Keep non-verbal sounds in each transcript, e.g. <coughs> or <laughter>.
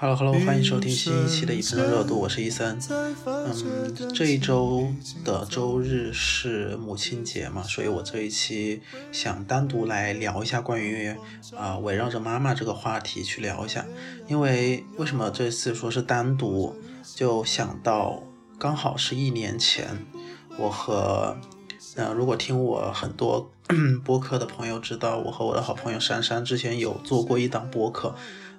Hello Hello，欢迎收听新一期的一分钟热度，我是伊森。嗯，这一周的周日是母亲节嘛，所以我这一期想单独来聊一下关于啊围绕着妈妈这个话题去聊一下。因为为什么这次说是单独，就想到刚好是一年前，我和嗯，如果听我很多 <coughs> 播客的朋友知道，我和我的好朋友珊珊之前有做过一档播客。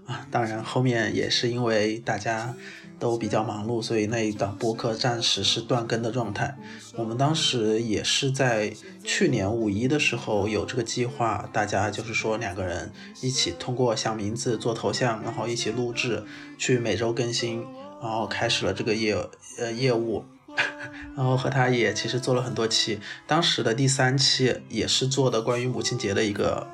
啊，当然，后面也是因为大家都比较忙碌，所以那一档播客暂时是断更的状态。我们当时也是在去年五一的时候有这个计划，大家就是说两个人一起通过想名字、做头像，然后一起录制，去每周更新，然后开始了这个业呃业务，<laughs> 然后和他也其实做了很多期。当时的第三期也是做的关于母亲节的一个。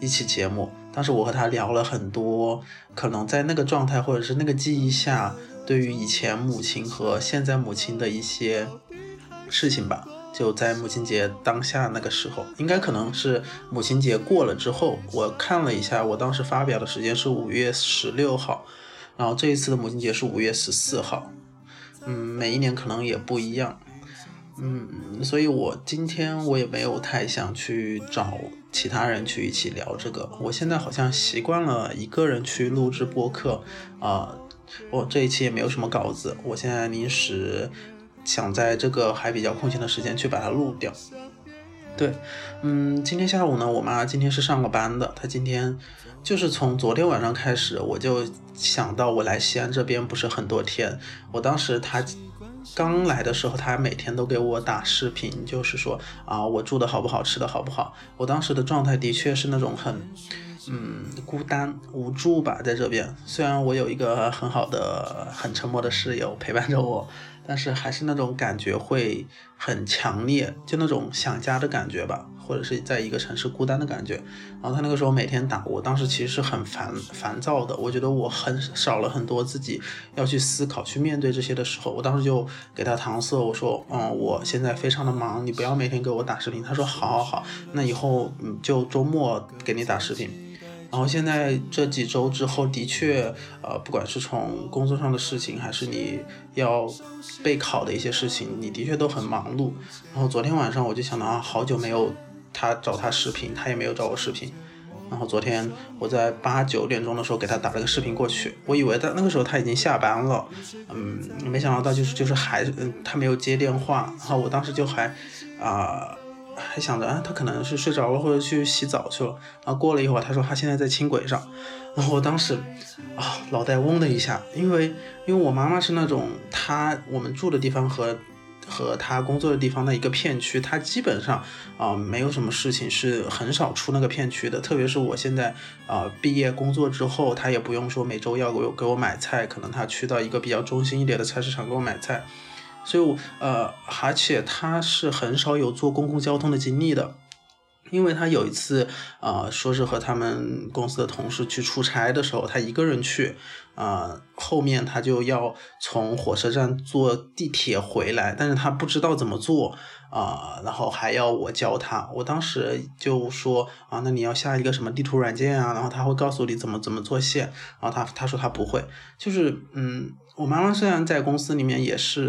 一期节目，当时我和他聊了很多，可能在那个状态或者是那个记忆下，对于以前母亲和现在母亲的一些事情吧。就在母亲节当下那个时候，应该可能是母亲节过了之后，我看了一下，我当时发表的时间是五月十六号，然后这一次的母亲节是五月十四号。嗯，每一年可能也不一样。嗯，所以我今天我也没有太想去找其他人去一起聊这个。我现在好像习惯了一个人去录制播客啊。我这一期也没有什么稿子，我现在临时想在这个还比较空闲的时间去把它录掉。对，嗯，今天下午呢，我妈今天是上了班的，她今天就是从昨天晚上开始，我就想到我来西安这边不是很多天，我当时她。刚来的时候，他每天都给我打视频，就是说啊，我住的好不好，吃的好不好。我当时的状态的确是那种很，嗯，孤单无助吧，在这边。虽然我有一个很好的、很沉默的室友陪伴着我。但是还是那种感觉会很强烈，就那种想家的感觉吧，或者是在一个城市孤单的感觉。然后他那个时候每天打我，当时其实是很烦烦躁的。我觉得我很少了很多自己要去思考、去面对这些的时候。我当时就给他搪塞，我说：“嗯，我现在非常的忙，你不要每天给我打视频。”他说：“好好好，那以后嗯就周末给你打视频。”然后现在这几周之后，的确，呃，不管是从工作上的事情，还是你要备考的一些事情，你的确都很忙碌。然后昨天晚上我就想到啊，好久没有他找他视频，他也没有找我视频。然后昨天我在八九点钟的时候给他打了个视频过去，我以为他那个时候他已经下班了，嗯，没想到他就是就是还嗯他没有接电话。然后我当时就还啊。还想着啊，他可能是睡着了或者去洗澡去了。然后过了一会儿，他说他现在在轻轨上。然后我当时啊，脑袋嗡的一下，因为因为我妈妈是那种，她我们住的地方和和她工作的地方的一个片区，她基本上啊没有什么事情是很少出那个片区的。特别是我现在啊毕业工作之后，她也不用说每周要给我给我买菜，可能她去到一个比较中心一点的菜市场给我买菜。所以我，呃，而且他是很少有坐公共交通的经历的，因为他有一次，呃，说是和他们公司的同事去出差的时候，他一个人去，啊，后面他就要从火车站坐地铁回来，但是他不知道怎么坐，啊，然后还要我教他，我当时就说，啊，那你要下一个什么地图软件啊，然后他会告诉你怎么怎么做线，然后他他说他不会，就是，嗯，我妈妈虽然在公司里面也是。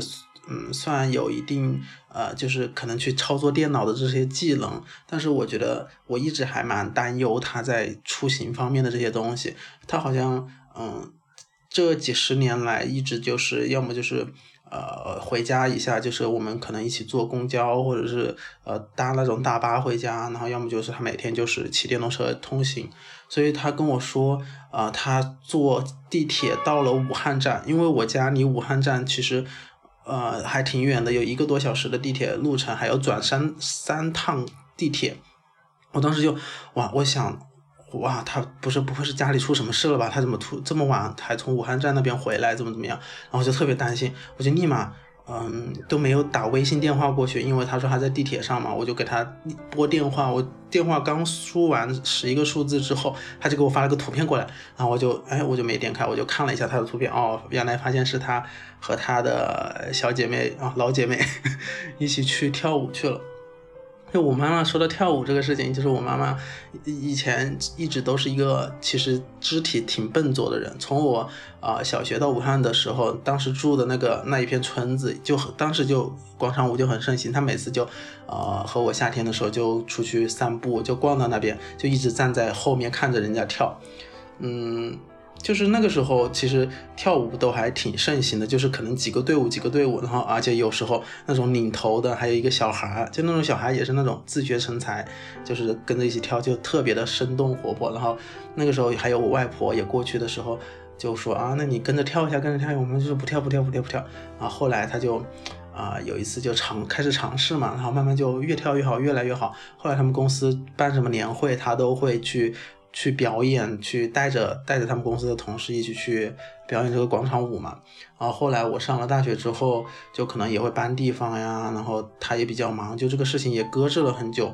嗯，算有一定呃，就是可能去操作电脑的这些技能，但是我觉得我一直还蛮担忧他在出行方面的这些东西。他好像嗯，这几十年来一直就是要么就是呃回家一下，就是我们可能一起坐公交或者是呃搭那种大巴回家，然后要么就是他每天就是骑电动车通行。所以他跟我说，呃，他坐地铁到了武汉站，因为我家离武汉站其实。呃，还挺远的，有一个多小时的地铁路程，还要转三三趟地铁。我当时就哇，我想哇，他不是不会是家里出什么事了吧？他怎么突这么晚还从武汉站那边回来？怎么怎么样？然后就特别担心，我就立马。嗯，都没有打微信电话过去，因为他说他在地铁上嘛，我就给他拨电话。我电话刚输完十一个数字之后，他就给我发了个图片过来，然后我就哎，我就没点开，我就看了一下他的图片，哦，原来发现是他和他的小姐妹啊，老姐妹 <laughs> 一起去跳舞去了。就我妈妈说到跳舞这个事情，就是我妈妈以前一直都是一个其实肢体挺笨拙的人。从我啊小学到武汉的时候，当时住的那个那一片村子，就当时就广场舞就很盛行。她每次就呃和我夏天的时候就出去散步，就逛到那边，就一直站在后面看着人家跳，嗯。就是那个时候，其实跳舞都还挺盛行的，就是可能几个队伍几个队伍，然后而且有时候那种领头的还有一个小孩，就那种小孩也是那种自学成才，就是跟着一起跳，就特别的生动活泼。然后那个时候还有我外婆也过去的时候，就说啊，那你跟着跳一下，跟着跳一下。我们就说不跳不跳不跳不跳。啊，后来他就啊有一次就尝开始尝试嘛，然后慢慢就越跳越好，越来越好。后来他们公司办什么年会，他都会去。去表演，去带着带着他们公司的同事一起去表演这个广场舞嘛。然后后来我上了大学之后，就可能也会搬地方呀，然后他也比较忙，就这个事情也搁置了很久。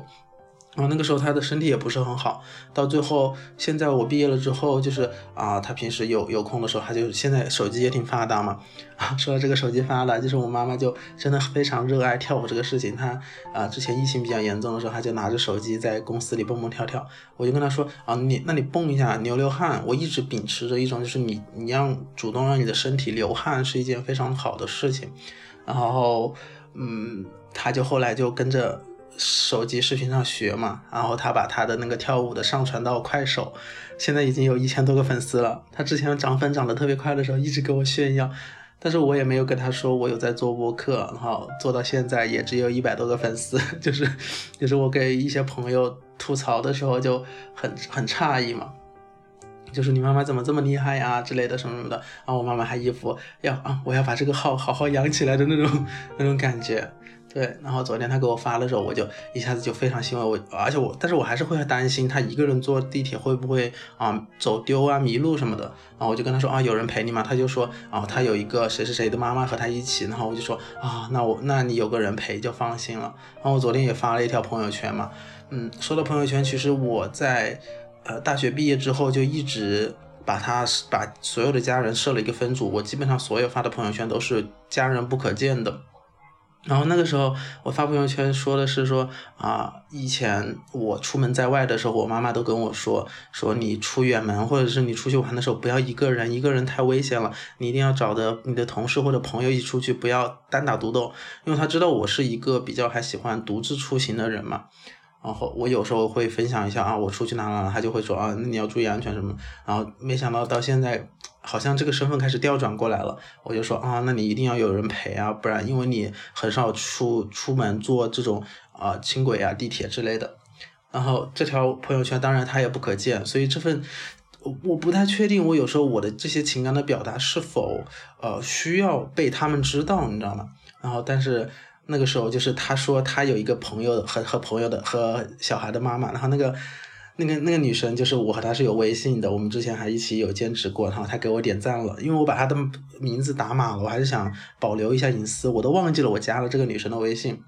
然后那个时候他的身体也不是很好，到最后现在我毕业了之后，就是啊，他平时有有空的时候，他就现在手机也挺发达嘛。啊，说到这个手机发达，就是我妈妈就真的非常热爱跳舞这个事情。她啊，之前疫情比较严重的时候，她就拿着手机在公司里蹦蹦跳跳。我就跟她说啊，你那你蹦一下，流流汗。我一直秉持着一种就是你你让主动让你的身体流汗是一件非常好的事情。然后嗯，她就后来就跟着。手机视频上学嘛，然后他把他的那个跳舞的上传到快手，现在已经有一千多个粉丝了。他之前涨粉涨得特别快的时候，一直给我炫耀，但是我也没有跟他说我有在做播客，然后做到现在也只有一百多个粉丝，<laughs> 就是就是我给一些朋友吐槽的时候就很很诧异嘛，就是你妈妈怎么这么厉害呀之类的什么什么的，然后我妈妈还一副要啊我要把这个号好好养起来的那种 <laughs> 那种感觉。对，然后昨天他给我发的时候，我就一下子就非常欣慰。我而且我，但是我还是会担心他一个人坐地铁会不会啊走丢啊迷路什么的。然后我就跟他说啊，有人陪你吗？他就说啊，他有一个谁谁谁的妈妈和他一起。然后我就说啊，那我那你有个人陪就放心了。然后我昨天也发了一条朋友圈嘛，嗯，说到朋友圈，其实我在呃大学毕业之后就一直把他把所有的家人设了一个分组，我基本上所有发的朋友圈都是家人不可见的。然后那个时候，我发朋友圈说的是说啊，以前我出门在外的时候，我妈妈都跟我说，说你出远门或者是你出去玩的时候，不要一个人，一个人太危险了，你一定要找的你的同事或者朋友一起出去，不要单打独斗，因为他知道我是一个比较还喜欢独自出行的人嘛。然后我有时候会分享一下啊，我出去哪哪，他就会说啊，那你要注意安全什么。然后没想到到现在，好像这个身份开始调转过来了。我就说啊，那你一定要有人陪啊，不然因为你很少出出门坐这种啊轻轨啊地铁之类的。然后这条朋友圈当然他也不可见，所以这份我不太确定，我有时候我的这些情感的表达是否呃需要被他们知道，你知道吗？然后但是。那个时候就是他说他有一个朋友和和朋友的和小孩的妈妈，然后那个那个那个女生就是我和她是有微信的，我们之前还一起有兼职过，然后她给我点赞了，因为我把她的名字打码了，我还是想保留一下隐私，我都忘记了我加了这个女生的微信，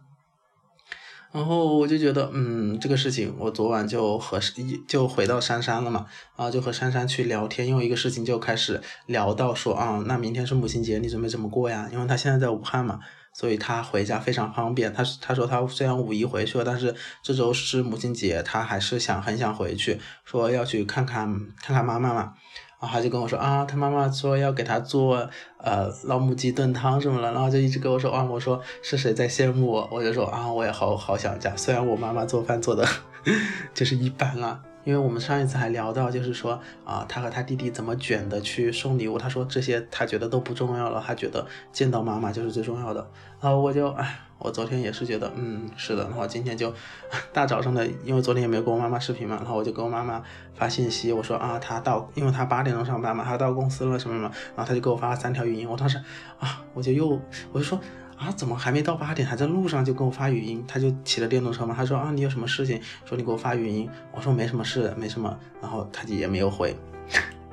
然后我就觉得嗯这个事情我昨晚就和一就回到珊珊了嘛，然后就和珊珊去聊天，因为一个事情就开始聊到说啊那明天是母亲节，你准备怎么过呀？因为她现在在武汉嘛。所以他回家非常方便。他他说他虽然五一回去了，但是这周是母亲节，他还是想很想回去，说要去看看看看妈妈嘛。然后他就跟我说啊，他妈妈说要给他做呃老母鸡炖汤什么的，然后就一直跟我说啊，我说是谁在羡慕我？我就说啊，我也好好想家。虽然我妈妈做饭做的 <laughs> 就是一般啊。因为我们上一次还聊到，就是说啊，他和他弟弟怎么卷的去送礼物，他说这些他觉得都不重要了，他觉得见到妈妈就是最重要的。然 <laughs> 后我就哎，我昨天也是觉得，嗯，是的。然后今天就 <laughs> 大早上的，因为昨天也没有跟我妈妈视频嘛，然后我就跟我妈妈发信息，我说啊，他到，因为他八点钟上班嘛，他到公司了什么什么，然后他就给我发了三条语音，我当时啊，我就又我就说。啊，怎么还没到八点，还在路上就跟我发语音？他就骑了电动车嘛。他说啊，你有什么事情？说你给我发语音。我说没什么事，没什么。然后他就也没有回。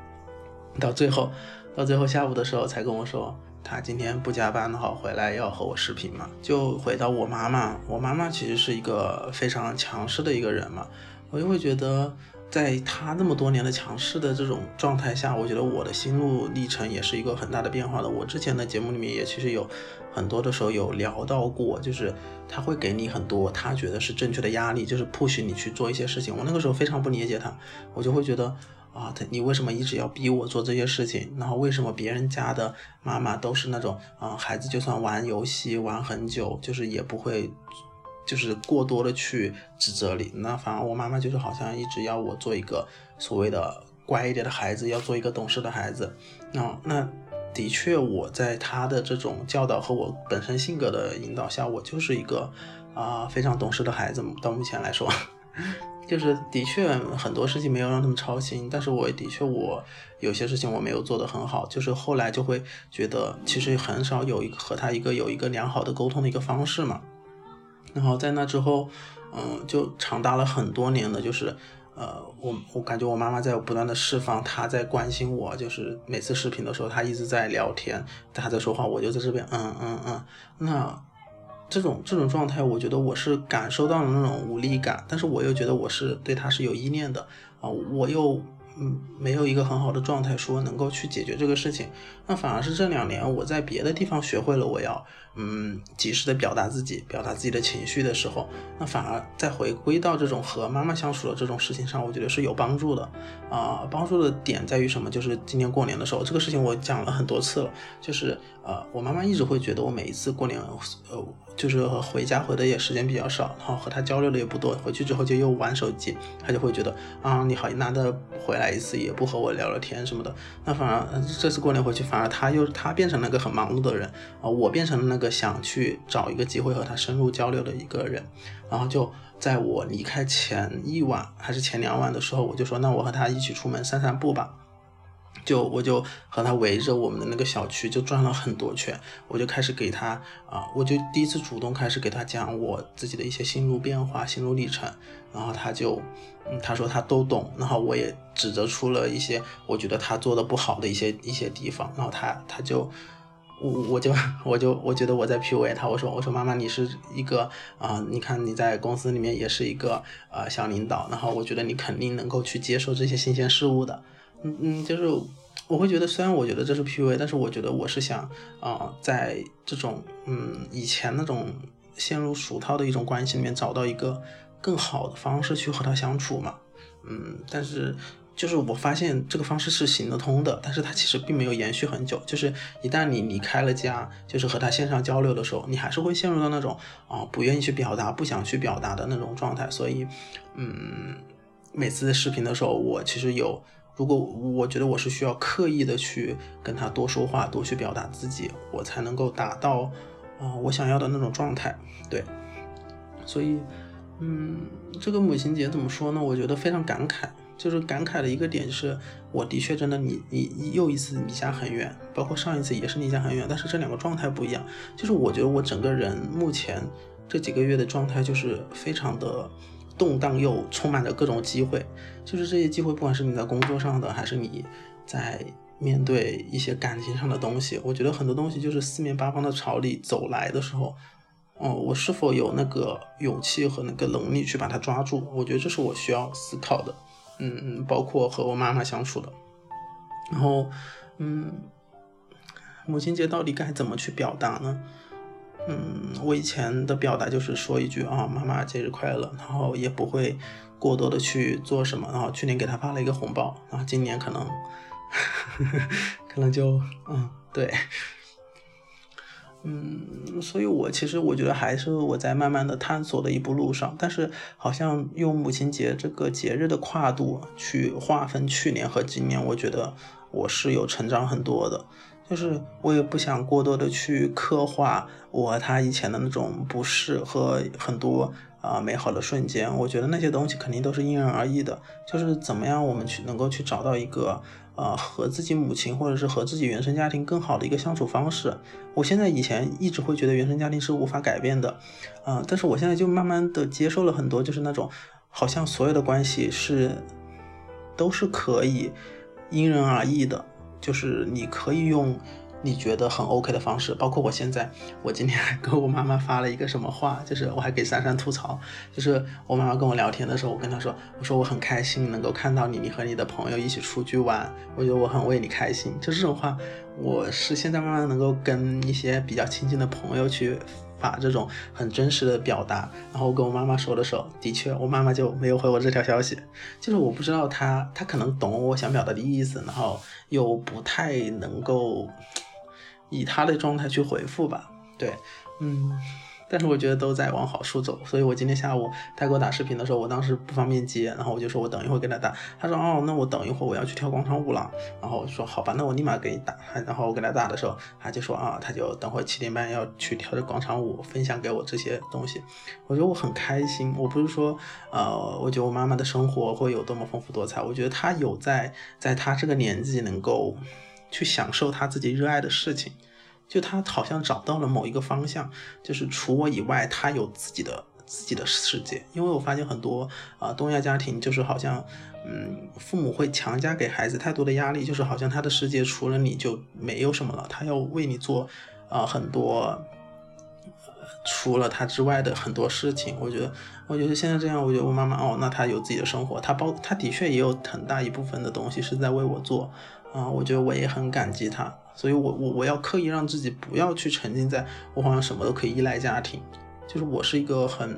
<laughs> 到最后，到最后下午的时候才跟我说，他今天不加班的话回来要和我视频嘛。就回到我妈妈，我妈妈其实是一个非常强势的一个人嘛。我就会觉得，在他那么多年的强势的这种状态下，我觉得我的心路历程也是一个很大的变化的。我之前的节目里面也其实有很多的时候有聊到过，就是他会给你很多他觉得是正确的压力，就是 push 你去做一些事情。我那个时候非常不理解他，我就会觉得啊，他你为什么一直要逼我做这些事情？然后为什么别人家的妈妈都是那种啊，孩子就算玩游戏玩很久，就是也不会。就是过多的去指责你，那反而我妈妈就是好像一直要我做一个所谓的乖一点的孩子，要做一个懂事的孩子。那那的确，我在她的这种教导和我本身性格的引导下，我就是一个啊非常懂事的孩子。到目前来说，<laughs> 就是的确很多事情没有让他们操心，但是我的确我有些事情我没有做得很好，就是后来就会觉得其实很少有一个和他一个有一个良好的沟通的一个方式嘛。然后在那之后，嗯，就长达了很多年的，就是，呃，我我感觉我妈妈在不断的释放，她在关心我，就是每次视频的时候，她一直在聊天，她在说话，我就在这边，嗯嗯嗯。那这种这种状态，我觉得我是感受到了那种无力感，但是我又觉得我是对她是有依恋的啊，我又。嗯，没有一个很好的状态，说能够去解决这个事情，那反而是这两年我在别的地方学会了，我要嗯及时的表达自己，表达自己的情绪的时候，那反而再回归到这种和妈妈相处的这种事情上，我觉得是有帮助的啊。帮助的点在于什么？就是今年过年的时候，这个事情我讲了很多次了，就是呃，我妈妈一直会觉得我每一次过年，呃。就是回家回的也时间比较少，然后和他交流的也不多，回去之后就又玩手机，他就会觉得啊，你好难得回来一次，也不和我聊聊天什么的。那反而这次过年回去，反而他又他变成了个很忙碌的人啊，我变成了那个想去找一个机会和他深入交流的一个人。然后就在我离开前一晚还是前两晚的时候，我就说那我和他一起出门散散步吧。就我就和他围着我们的那个小区就转了很多圈，我就开始给他啊，我就第一次主动开始给他讲我自己的一些心路变化、心路历程，然后他就，嗯，他说他都懂，然后我也指责出了一些我觉得他做的不好的一些一些地方，然后他他就，我我就我就我觉得我在 PUA 他，我说我说妈妈你是一个啊，你看你在公司里面也是一个呃小领导，然后我觉得你肯定能够去接受这些新鲜事物的。嗯嗯，就是我会觉得，虽然我觉得这是 PUA，但是我觉得我是想啊，在这种嗯以前那种陷入俗套的一种关系里面，找到一个更好的方式去和他相处嘛。嗯，但是就是我发现这个方式是行得通的，但是它其实并没有延续很久。就是一旦你离开了家，就是和他线上交流的时候，你还是会陷入到那种啊不愿意去表达、不想去表达的那种状态。所以，嗯，每次视频的时候，我其实有。如果我觉得我是需要刻意的去跟他多说话，多去表达自己，我才能够达到，啊，我想要的那种状态。对，所以，嗯，这个母亲节怎么说呢？我觉得非常感慨，就是感慨的一个点是，我的确真的你你又一次离家很远，包括上一次也是离家很远，但是这两个状态不一样。就是我觉得我整个人目前这几个月的状态就是非常的。动荡又充满着各种机会，就是这些机会，不管是你在工作上的，还是你在面对一些感情上的东西，我觉得很多东西就是四面八方的朝你走来的时候，哦，我是否有那个勇气和那个能力去把它抓住？我觉得这是我需要思考的。嗯嗯，包括和我妈妈相处的，然后，嗯，母亲节到底该怎么去表达呢？嗯，我以前的表达就是说一句啊，妈妈节日快乐，然后也不会过多的去做什么。然后去年给他发了一个红包，然后今年可能 <laughs> 可能就嗯对，嗯，所以我其实我觉得还是我在慢慢的探索的一步路上，但是好像用母亲节这个节日的跨度去划分去年和今年，我觉得我是有成长很多的。就是我也不想过多的去刻画我和他以前的那种不适和很多啊美好的瞬间，我觉得那些东西肯定都是因人而异的。就是怎么样我们去能够去找到一个呃和自己母亲或者是和自己原生家庭更好的一个相处方式。我现在以前一直会觉得原生家庭是无法改变的，啊，但是我现在就慢慢的接受了很多，就是那种好像所有的关系是都是可以因人而异的。就是你可以用你觉得很 OK 的方式，包括我现在，我今天还跟我妈妈发了一个什么话，<laughs> 就是我还给珊珊吐槽，就是我妈妈跟我聊天的时候，我跟她说，我说我很开心能够看到你，你和你的朋友一起出去玩，我觉得我很为你开心，就这种话，我是现在慢慢能够跟一些比较亲近的朋友去把这种很真实的表达，然后跟我妈妈说的时候，的确我妈妈就没有回我这条消息，就是我不知道她她可能懂我想表达的意思，然后又不太能够。以她的状态去回复吧，对，嗯，但是我觉得都在往好处走，所以我今天下午他给我打视频的时候，我当时不方便接，然后我就说我等一会儿给他打，他说哦，那我等一会儿我要去跳广场舞了，然后我说好吧，那我立马给你打，然后我给他打的时候，他就说啊，他就等会七点半要去跳这广场舞，分享给我这些东西，我觉得我很开心，我不是说呃，我觉得我妈妈的生活会有多么丰富多彩，我觉得她有在在她这个年纪能够。去享受她自己热爱的事情，就他好像找到了某一个方向，就是除我以外，他有自己的自己的世界。因为我发现很多啊东亚家庭就是好像，嗯，父母会强加给孩子太多的压力，就是好像他的世界除了你就没有什么了，他要为你做啊很多，呃除了他之外的很多事情。我觉得，我觉得现在这样，我觉得我妈妈哦，那她有自己的生活，她包她的确也有很大一部分的东西是在为我做。啊，我觉得我也很感激他，所以我我我要刻意让自己不要去沉浸在我好像什么都可以依赖家庭，就是我是一个很，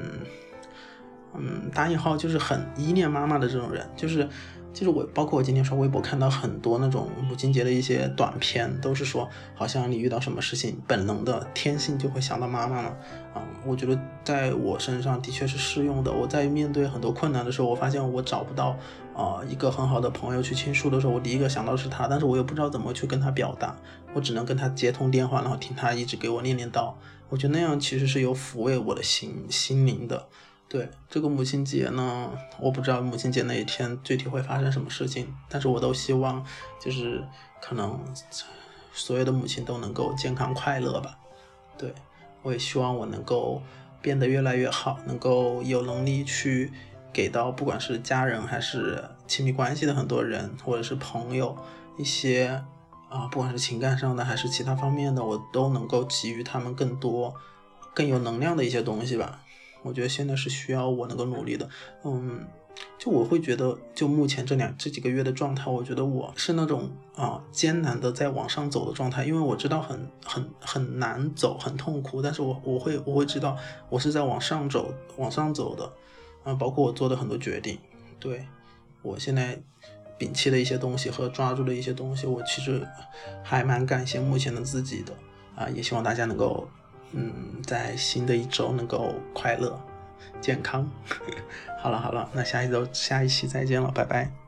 嗯，打引号就是很依恋妈妈的这种人，就是。就是我，包括我今天刷微博看到很多那种母亲节的一些短片，都是说好像你遇到什么事情，本能的天性就会想到妈妈了。啊，我觉得在我身上的确是适用的。我在面对很多困难的时候，我发现我找不到啊一个很好的朋友去倾诉的时候，我第一个想到是他，但是我又不知道怎么去跟他表达，我只能跟他接通电话，然后听他一直给我念念叨。我觉得那样其实是有抚慰我的心心灵的。对这个母亲节呢，我不知道母亲节那一天具体会发生什么事情，但是我都希望，就是可能所有的母亲都能够健康快乐吧。对我也希望我能够变得越来越好，能够有能力去给到不管是家人还是亲密关系的很多人，或者是朋友一些啊，不管是情感上的还是其他方面的，我都能够给予他们更多更有能量的一些东西吧。我觉得现在是需要我能够努力的，嗯，就我会觉得，就目前这两这几个月的状态，我觉得我是那种啊艰难的在往上走的状态，因为我知道很很很难走，很痛苦，但是我我会我会知道我是在往上走往上走的，啊，包括我做的很多决定，对我现在摒弃的一些东西和抓住的一些东西，我其实还蛮感谢目前的自己的，啊，也希望大家能够。嗯，在新的一周能够快乐、健康。<laughs> 好了好了，那下一周下一期再见了，拜拜。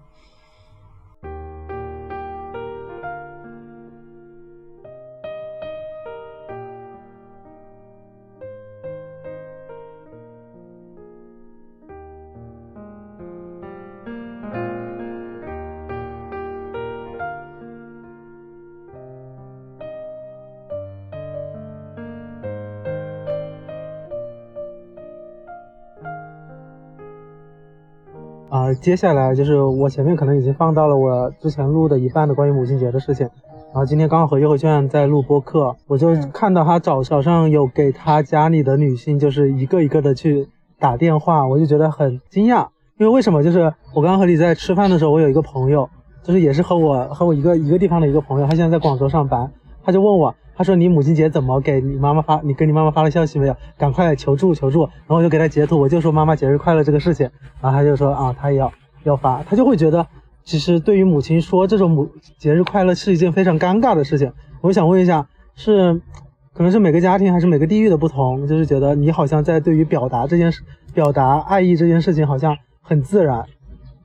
接下来就是我前面可能已经放到了我之前录的一半的关于母亲节的事情，然后今天刚好和优惠券在录播客，我就看到他早早上有给他家里的女性就是一个一个的去打电话，我就觉得很惊讶，因为为什么？就是我刚刚和你在吃饭的时候，我有一个朋友，就是也是和我和我一个一个地方的一个朋友，他现在在广州上班，他就问我。他说：“你母亲节怎么给你妈妈发？你跟你妈妈发了消息没有？赶快求助求助！”然后我就给他截图，我就说：“妈妈节日快乐这个事情。”然后他就说：“啊，他也要要发。”他就会觉得，其实对于母亲说这种母节日快乐是一件非常尴尬的事情。我想问一下，是可能是每个家庭还是每个地域的不同？就是觉得你好像在对于表达这件事、表达爱意这件事情好像很自然，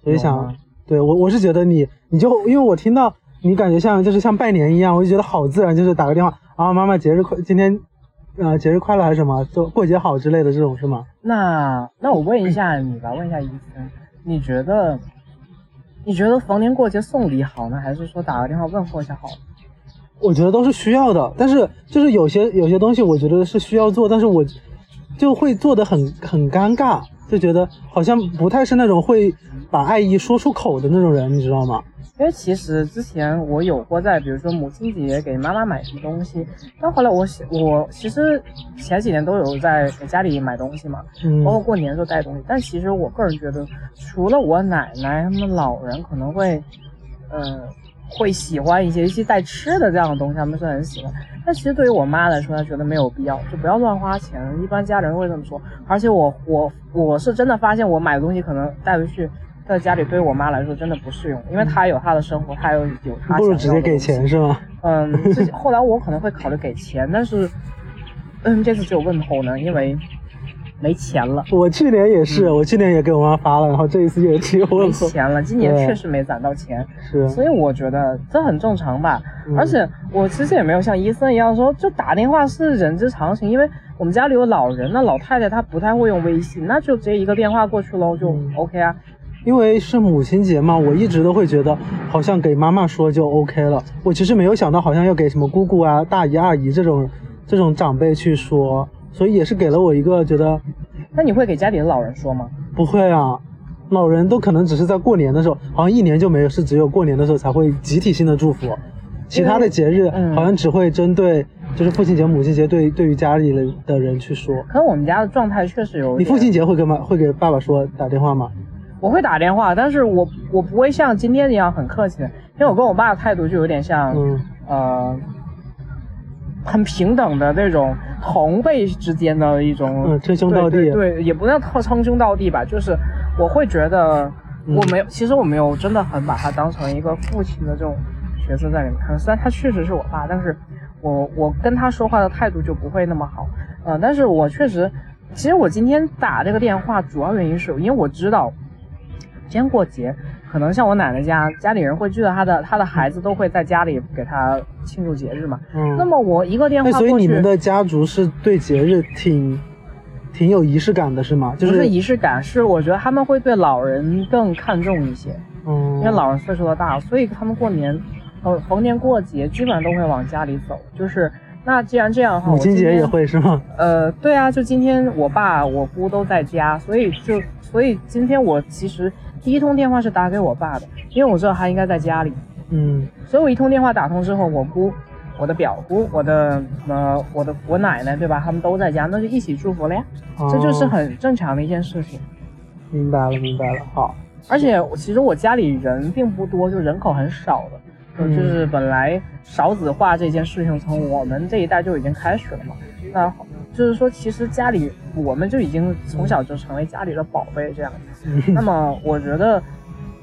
所以想对我我是觉得你你就因为我听到。你感觉像就是像拜年一样，我就觉得好自然，就是打个电话啊，妈妈节日快，今天，呃，节日快乐还是什么，就过节好之类的这种是吗？那那我问一下你吧，问一下医生，你觉得，你觉得逢年过节送礼好呢，还是说打个电话问候一下好？我觉得都是需要的，但是就是有些有些东西，我觉得是需要做，但是我就会做的很很尴尬，就觉得好像不太是那种会把爱意说出口的那种人，你知道吗？因为其实之前我有过在，比如说母亲节给妈妈买什么东西，但后来我我其实前几年都有在给家里买东西嘛，嗯包括过年的时候带东西。但其实我个人觉得，除了我奶奶他们老人可能会，呃，会喜欢一些一些带吃的这样的东西，他们是很喜欢。但其实对于我妈来说，她觉得没有必要，就不要乱花钱。一般家人会这么说。而且我我我是真的发现，我买的东西可能带回去。在家里对于我妈来说真的不适用，因为她有她的生活，她有有她不如直接给钱是吗？嗯，这后来我可能会考虑给钱，但是，嗯，这次只有问候呢，因为没钱了。我去年也是，我去年也给我妈发了，然后这一次也只有没。钱了，今年确实没攒到钱，是，所以我觉得这很正常吧。嗯而且我其实也没有像医生一样说，就打电话是人之常情，因为我们家里有老人，那老太太她不太会用微信，那就直接一个电话过去喽，就嗯 OK 啊。因为是母亲节嘛，我一直都会觉得好像给妈妈说就 OK 了。我其实没有想到好像要给什么姑姑啊、大姨、二姨这种这种长辈去说，所以也是给了我一个觉得那你会给家里的老人说吗？不会啊，老人都可能只是在过年的时候，好像一年就没有，是只有过年的时候才会集体性的祝福，其他的节日嗯好像只会针对就是父亲节、母亲节对对于家里的的人去说。可能我们家的状态确实有。你父亲节会跟妈会给爸爸说打电话吗？我会打电话，但是我我不会像今天一样很客气的，因为我跟我爸的态度就有点像，嗯呃，很平等的那种同辈之间的一种，嗯称兄道弟对对对，也不能称称兄道弟吧，就是我会觉得嗯我没有，其实我没有真的很把他当成一个父亲的这种角色在里面看，虽然他确实是我爸，但是我我跟他说话的态度就不会那么好，呃，但是我确实，其实我今天打这个电话主要原因是因为我知道。今天过节，可能像我奶奶家，家里人会聚到她的她的孩子都会在家里给她庆祝节日嘛。嗯。那么我一个电话哎，过去，所以你们的家族是对节日挺挺有仪式感的，是吗？就不是仪式感，是我觉得他们会对老人更看重一些，嗯，因为老人岁数都大了，所以他们过年，呃，逢年过节基本上都会往家里走。就是那既然这样的话，母亲节也会是吗？呃，对啊，就今天我爸我姑都在家，所以就所以今天我其实第一通电话是打给我爸的，因为我知道他应该在家里，嗯所以我一通电话打通之后，我姑、我的表姑、我的呃我的我奶奶对吧，他们都在家，那就一起祝福了呀，这就是哦很正常的一件事情。明白了，明白了。好，而且其实我家里人并不多，就人口很少的。就是本来少子化这件事情从我们这一代就已经开始了嘛，那就是说其实家里我们就已经从小就成为家里的宝贝这样子。嗯那么我觉得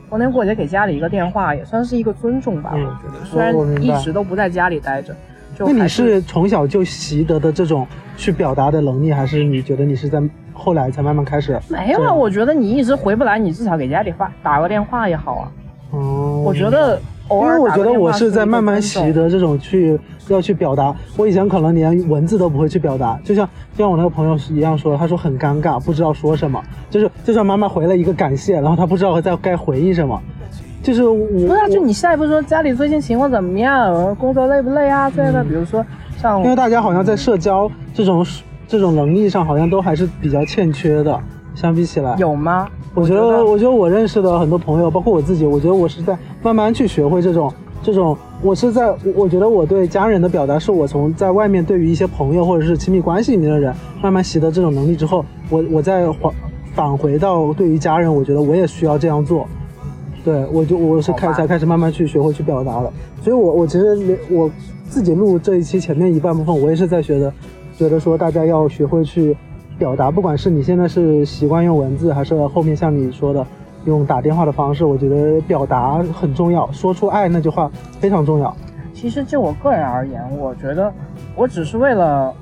逢年过节给家里一个电话也算是一个尊重吧，嗯我觉得虽然一直都不在家里待着，就那你是从小就习得的这种去表达的能力，还是你觉得你是在后来才慢慢开始？没有啊？我觉得你一直回不来，你至少给家里发打个电话也好啊。哦，我觉得偶因尔为我觉得我是在慢慢习得这种去要去表达。我以前可能连文字都不会去表达，就像就像我那个朋友一样说，他说很尴尬，不知道说什么。就是就算妈妈回了一个感谢，然后他不知道在该回应什么。就是我，不是啊，就我你下一步说家里最近情况怎么样，工作累不累啊？之类的，比如说像因为大家好像在社交这种这种能力上，好像都还是比较欠缺的。相比起来，有吗？我觉得，我觉得我认识的很多朋友，包括我自己，我觉得我是在慢慢去学会这种这种。我是在，我我觉得我对家人的表达，是我从在外面对于一些朋友或者是亲密关系里面的人，慢慢习得这种能力之后，我我再返返回到对于家人，我觉得我也需要这样做。对，我就我是开才开始慢慢去学会去表达了。所以我我其实连我自己录这一期前面一半部分，我也是在学的，觉得说大家要学会去表达，不管是你现在是习惯用文字，还是后面像你说的用打电话的方式，我觉得表达很重要，说出爱那句话非常重要。其实就我个人而言，我觉得我只是为了，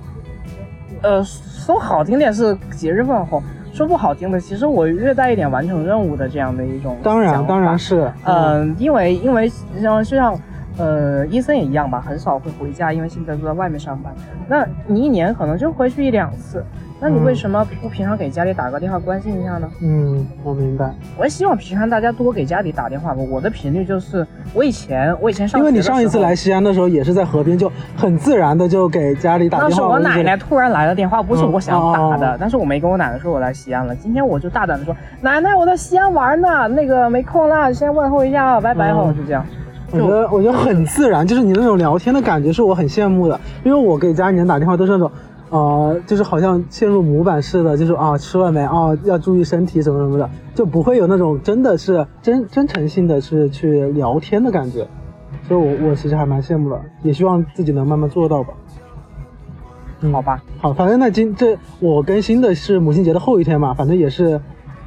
呃，说好听点是节日问候，说不好听的，其实我略带一点完成任务的这样的一种当然，当然是，嗯，因为因为像就像呃，医生也一样吧，很少会回家，因为现在都在外面上班。那你一年可能就回去一两次，那你为什么不平常给家里打个电话关心一下呢？嗯，我明白。我也希望平常大家多给家里打电话吧。我的频率就是，我以前我以前上因为你上一次来西安的时候也是在河边，就很自然的就给家里打电话。是我奶奶突然来了电话，不是嗯我想打的，哦但是我没跟我奶奶说我来西安了。今天我就大胆的说，奶奶我在西安玩呢，那个没空了，先问候一下，拜拜，嗯就这样。我觉得我觉得很自然，就是你那种聊天的感觉是我很羡慕的，因为我给家里人打电话都是那种，呃，就是好像陷入模板似的，就是啊吃了没啊要注意身体什么什么的，就不会有那种真的是真真诚性的是去聊天的感觉，所以我我其实还蛮羡慕的，也希望自己能慢慢做到吧。嗯好吧，好，反正那今这我更新的是母亲节的后一天嘛，反正也是